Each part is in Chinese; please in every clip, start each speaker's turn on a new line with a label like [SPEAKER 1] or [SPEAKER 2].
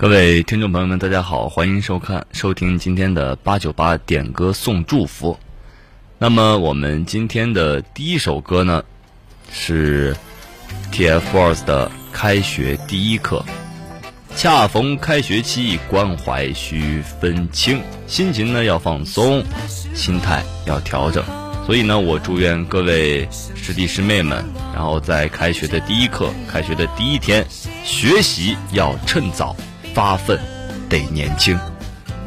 [SPEAKER 1] 各位听众朋友们，大家好，欢迎收看、收听今天的八九八点歌送祝福。那么，我们今天的第一首歌呢，是 TFBOYS 的《开学第一课》。恰逢开学期，关怀需分清，心情呢要放松，心态要调整。所以呢，我祝愿各位师弟师妹们，然后在开学的第一课、开学的第一天，学习要趁早。发奋得年轻。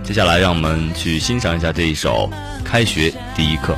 [SPEAKER 1] 接下来，让我们去欣赏一下这一首《开学第一课》。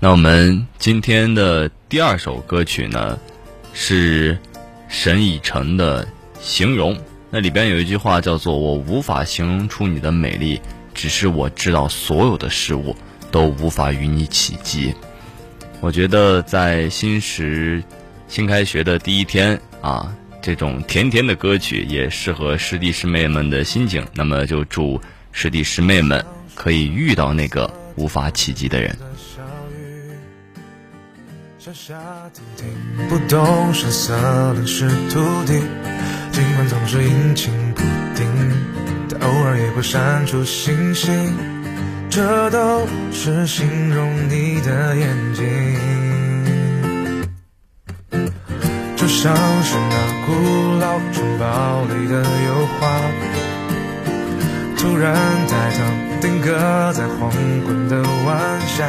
[SPEAKER 1] 那我们今天的第二首歌曲呢，是沈以诚的《形容》。那里边有一句话叫做“我无法形容出你的美丽，只是我知道所有的事物都无法与你企及。”我觉得在新时新开学的第一天啊，这种甜甜的歌曲也适合师弟师妹们的心情。那么就祝师弟师妹们可以遇到那个无法企及的人。
[SPEAKER 2] 小夏天听不懂声色淋湿土地，尽管总是阴晴不定，但偶尔也会闪出星星。这都是形容你的眼睛，就像是那古老城堡里的油画，突然抬头定格在黄昏的晚霞，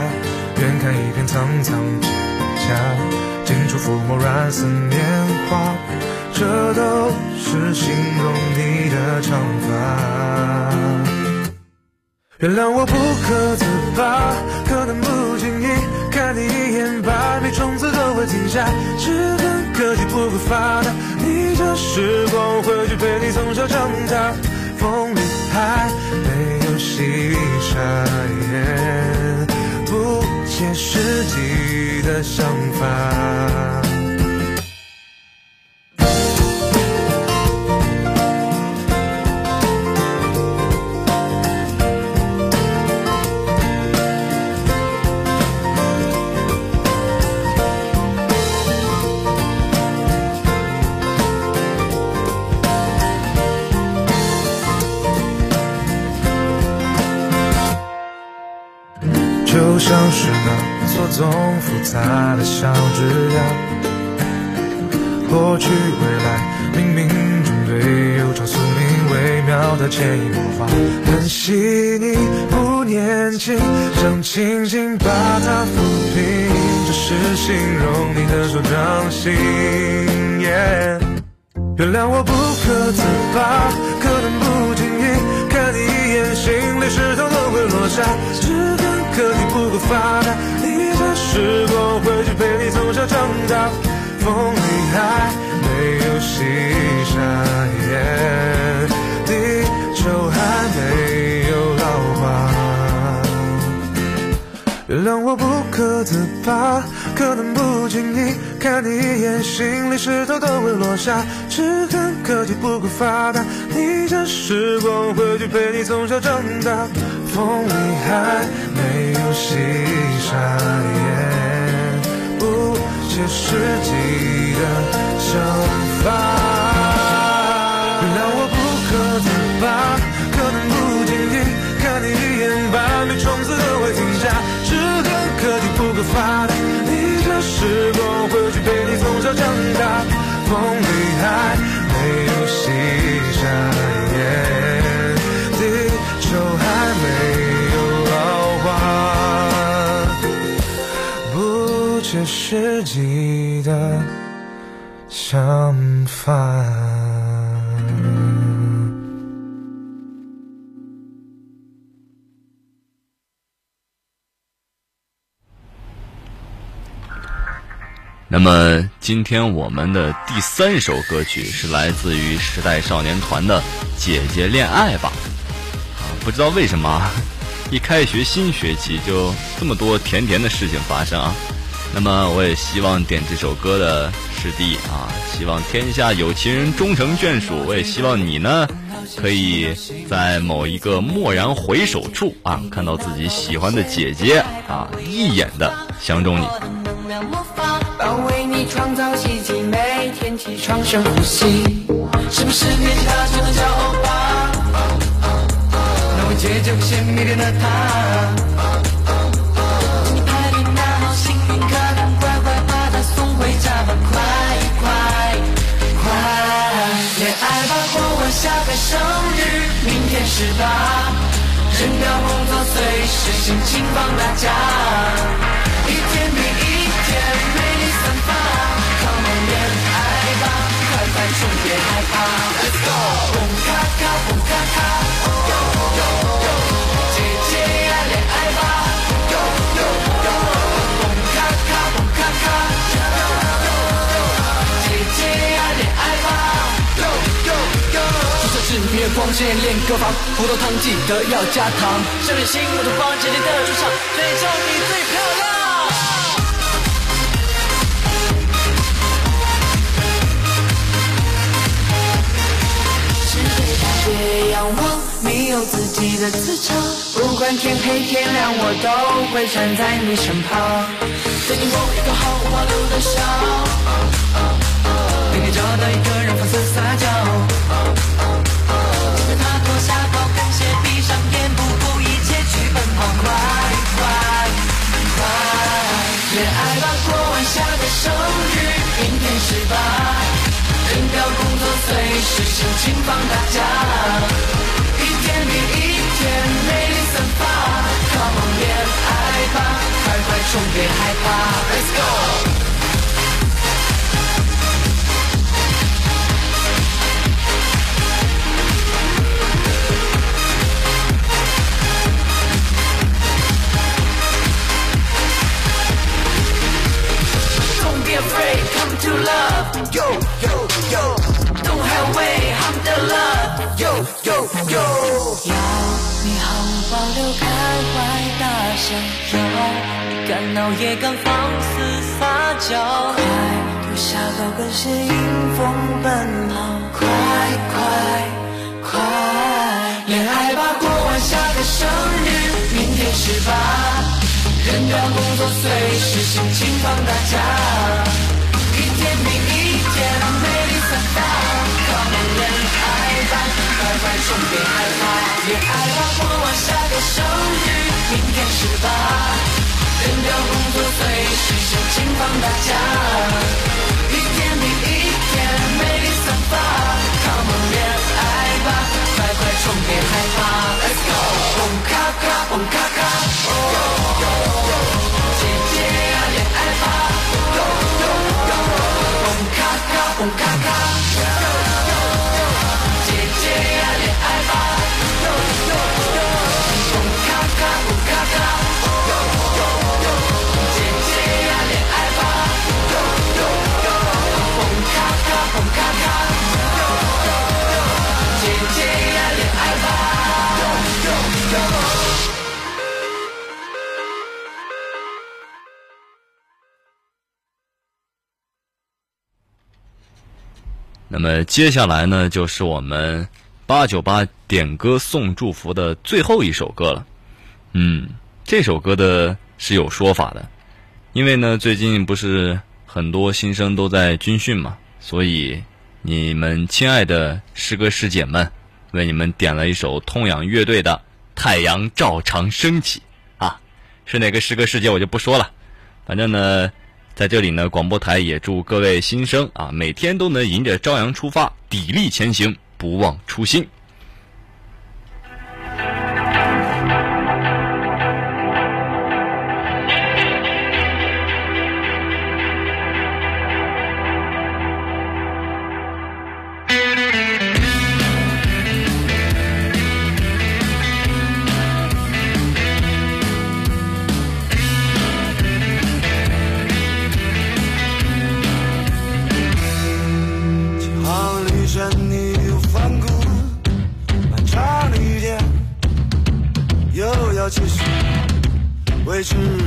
[SPEAKER 2] 远看一片苍苍。近处抚摸软似棉花，这都是形容你的长发。原谅我不可自拔，可能不经意看你一眼，百米冲刺都会停下。只恨科技不会发达，逆着时光回去陪你从小长大。风里还没有细沙。切实际的想法。复杂的小枝桠，过去未来冥冥中对有着宿命微妙的潜移默化，很细腻不年轻，想轻轻把它抚平，这是形容你的手掌心。原谅我不可自拔，可能不经意看你一眼，心里石头都会落下。只恨科技不够发达，逆着时光回去陪你从小长大，风里还没有西沙，地球还没有老化。原谅我不可自拔，可能不经意看你一眼，心里石头都会落下。只恨科技不够发达，逆着时光回去陪你从小长大，风里还没有细沙，不切实际的想法。原谅我不可自拔，可能不经意看你一眼，把你冲刺都会停下。只恨科技不够发达，逆着时光回去陪你从小长大，风里还实际的想法。
[SPEAKER 3] 那么今天我们的第三首歌曲是来自于时代少年团的《姐姐恋爱吧》啊，不知道为什么，一开学新学期就这么多甜甜的事情发生啊。那么我也希望点这首歌的师弟啊，希望天下有情人终成眷属。我也希望你呢，可以在某一个蓦然回首处啊，看到自己喜欢的姐姐啊，一眼的相中你。
[SPEAKER 1] 能量魔法，为你创下个生日，明天十八，扔掉工作，随时心情放大假，一天比一天美。光线练歌房，葡萄糖记得要加糖，少女心我都放姐姐的主场，最丑你最漂亮。是对大别仰望，你有自己的磁场。不管天黑天亮，我都会站在你身旁。对你我一个毫无保留的笑，陪你找到一个人放肆撒娇。恋爱吧，过完下个生日，明天十八。扔掉工作，随时心情放大假，一天比一天魅力散发。Come on，恋爱吧，快快冲，别害怕，Let's go。Afraid, come to love. Yo, yo, yo. Don't have way, I'm the love. Yo, yo, yo. 要你毫无保留开怀大笑，要敢闹也敢放肆撒娇。快脱下高跟鞋，迎风奔跑。快快快！恋爱吧，过完下个生日，明天十八。扔掉工作，随时心情放大假，一天比一天美丽散发。Come on，恋爱吧，快快冲，别害怕，别害怕，过完下个生日，明天十八？扔掉工作，随时心情放大假，
[SPEAKER 3] 那么接下来呢，就是我们八九八点歌送祝福的最后一首歌了。嗯，这首歌的是有说法的，因为呢，最近不是很多新生都在军训嘛，所以你们亲爱的师哥师姐们，为你们点了一首痛仰乐队的《太阳照常升起》啊，是哪个师哥师姐我就不说了，反正呢。在这里呢，广播台也祝各位新生啊，每天都能迎着朝阳出发，砥砺前行，不忘初心。
[SPEAKER 4] 未知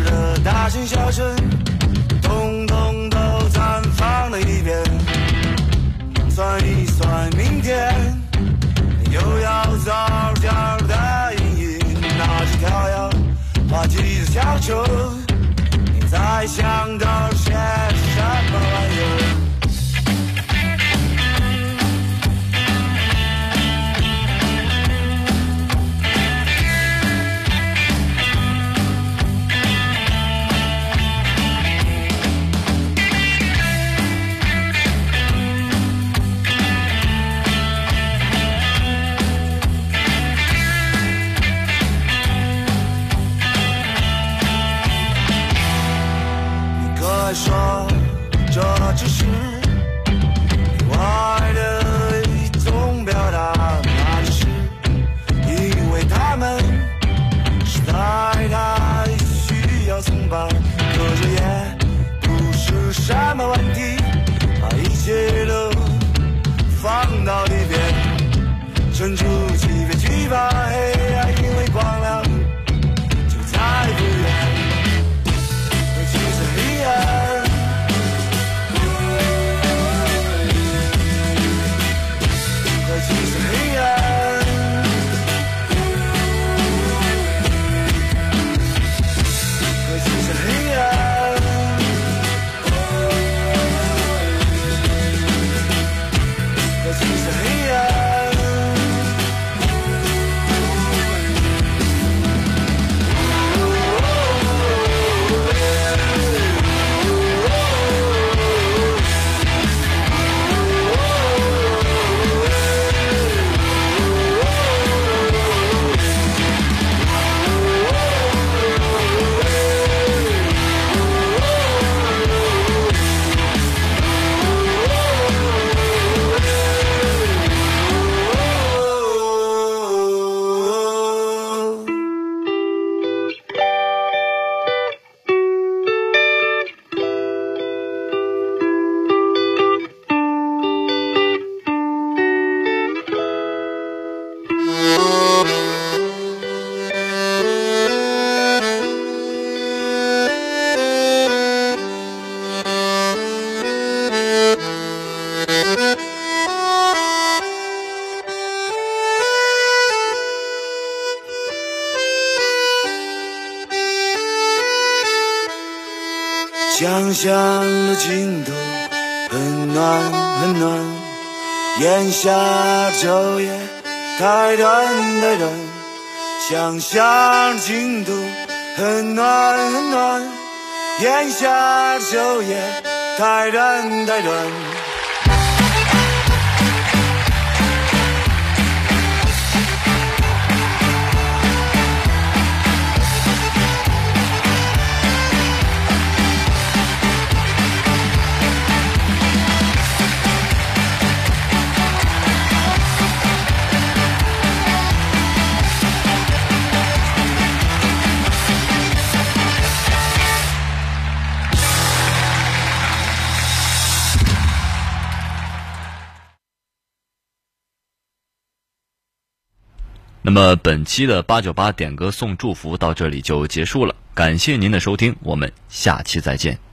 [SPEAKER 4] 成就。很暖很暖，眼下昼夜太短太短，想象进度很暖很暖。眼下昼夜太短太短。
[SPEAKER 3] 那么本期的八九八点歌送祝福到这里就结束了，感谢您的收听，我们下期再见。